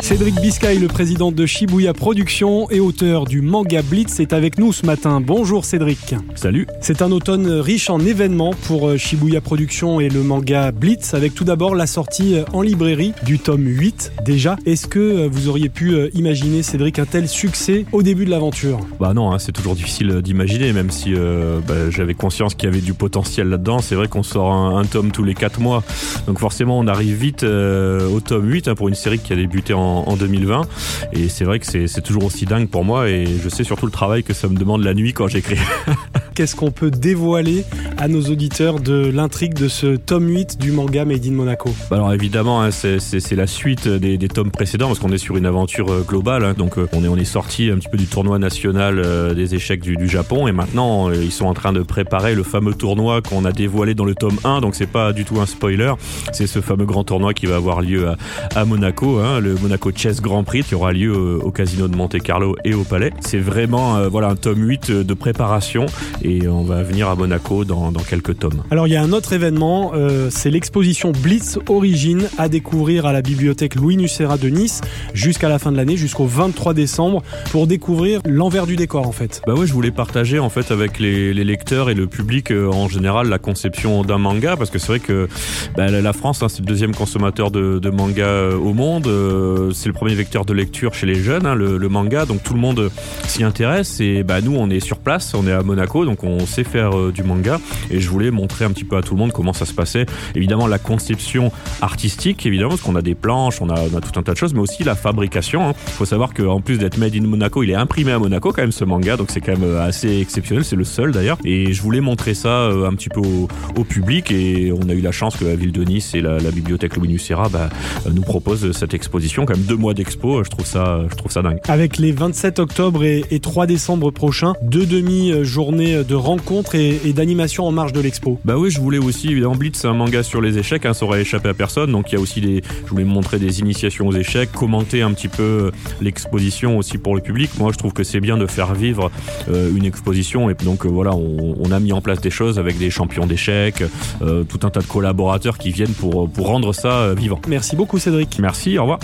Cédric Biscay, le président de Shibuya Productions et auteur du manga Blitz, est avec nous ce matin. Bonjour Cédric. Salut. C'est un automne riche en événements pour euh, Shibuya Productions et le manga Blitz, avec tout d'abord la sortie euh, en librairie du tome 8 déjà. Est-ce que euh, vous auriez pu imaginer, Cédric, un tel succès au début de l'aventure? Bah non, hein, c'est toujours difficile d'imaginer, même si euh, bah, j'avais conscience qu'il y avait du potentiel là-dedans. C'est vrai qu'on sort un, un, tome tous les 4 mois, donc forcément on arrive vite euh, au tome 8 hein, pour une série qui a débuté en en, 2020. Et c'est vrai que c'est toujours aussi dingue pour moi et je sais surtout le travail que ça me demande la nuit quand j'écris. Qu'est-ce qu'on peut dévoiler à nos auditeurs de l'intrigue de ce tome 8 du manga Made in Monaco? Bah Alors évidemment, hein, c'est la suite des, tomes précédents parce qu'on est sur une aventure euh, globale. Hein, donc euh, on est, sorti un petit peu du tournoi national euh, des échecs du, Japon et maintenant ils sont en train de préparer le fameux tournoi qu'on a dévoilé dans le tome 1. Donc c'est pas du tout un spoiler. C'est ce fameux grand tournoi qui va avoir lieu à, Monaco, hein, le Monaco Chess Grand Prix qui aura lieu au casino de Monte Carlo et au Palais. C'est vraiment voilà un tome 8 de préparation on va venir à Monaco dans, dans quelques tomes. Alors il y a un autre événement, euh, c'est l'exposition Blitz Origine à découvrir à la bibliothèque Louis Nucera de Nice jusqu'à la fin de l'année, jusqu'au 23 décembre, pour découvrir l'envers du décor en fait. Bah ouais, je voulais partager en fait avec les, les lecteurs et le public euh, en général la conception d'un manga parce que c'est vrai que bah, la France hein, c'est le deuxième consommateur de, de manga euh, au monde, c'est le premier vecteur de lecture chez les jeunes, hein, le, le, manga, donc tout le monde s'y intéresse et bah nous on est sur place, on est à Monaco, donc on sait faire euh, du manga et je voulais montrer un petit peu à tout le monde comment ça se passait. Évidemment la conception artistique, évidemment parce qu'on a des planches, on a, tout un tas de choses, mais aussi la fabrication. Il hein. faut savoir qu'en plus d'être made in Monaco, il est imprimé à Monaco quand même ce manga, donc c'est quand même euh, assez exceptionnel, c'est le seul d'ailleurs. Et je voulais montrer ça euh, un petit peu au, public et on a eu la chance que la ville de Nice et la, bibliothèque Louis Nucera bah, nous proposent cette exposition, quand même deux mois d'expo, je trouve ça, je trouve ça dingue. Avec les 27 octobre et 3 décembre prochains, deux demi-journées de rencontres et, et d'animation en marge de l'expo. Bah oui, je voulais aussi, évidemment, Blitz, c'est un manga sur les échecs, hein, ça aurait échappé à personne, donc il y a aussi des, je voulais montrer des initiations aux échecs, commenter un petit peu l'exposition aussi pour le public. Moi, je trouve que c'est bien de faire vivre euh, une exposition, et donc euh, voilà, on, on, a mis en place des choses avec des champions d'échecs, euh, tout un tas de collaborateurs qui viennent pour, pour rendre ça vivant. Merci beaucoup, Cédric. Merci, au revoir.